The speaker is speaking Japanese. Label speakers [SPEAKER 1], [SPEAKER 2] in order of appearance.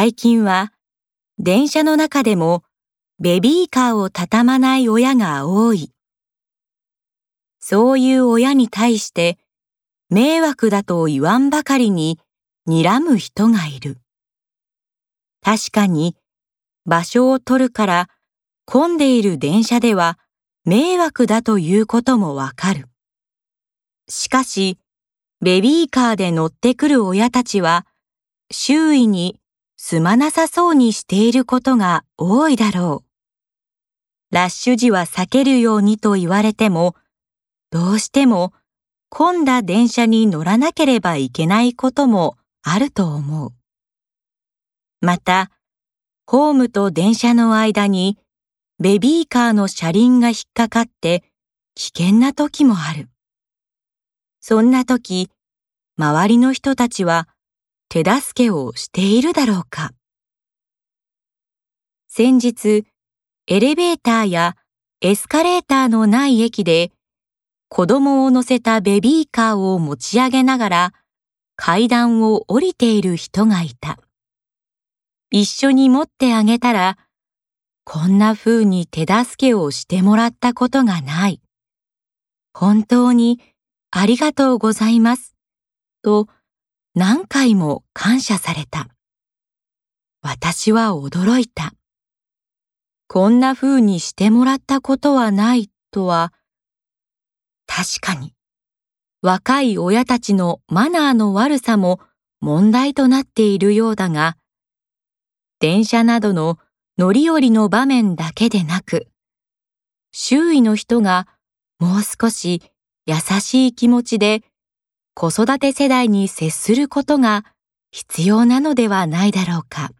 [SPEAKER 1] 最近は電車の中でもベビーカーを畳まない親が多い。そういう親に対して迷惑だと言わんばかりに睨む人がいる。確かに場所を取るから混んでいる電車では迷惑だということもわかる。しかし、ベビーカーで乗ってくる親たちは周囲にすまなさそうにしていることが多いだろう。ラッシュ時は避けるようにと言われても、どうしても混んだ電車に乗らなければいけないこともあると思う。また、ホームと電車の間にベビーカーの車輪が引っかかって危険な時もある。そんな時、周りの人たちは手助けをしているだろうか。先日、エレベーターやエスカレーターのない駅で子供を乗せたベビーカーを持ち上げながら階段を降りている人がいた。一緒に持ってあげたら、こんな風に手助けをしてもらったことがない。本当にありがとうございます。と何回も感謝された。私は驚いた。こんな風にしてもらったことはないとは確かに、若い親たちのマナーの悪さも問題となっているようだが、電車などの乗り降りの場面だけでなく、周囲の人がもう少し優しい気持ちで子育て世代に接することが必要なのではないだろうか。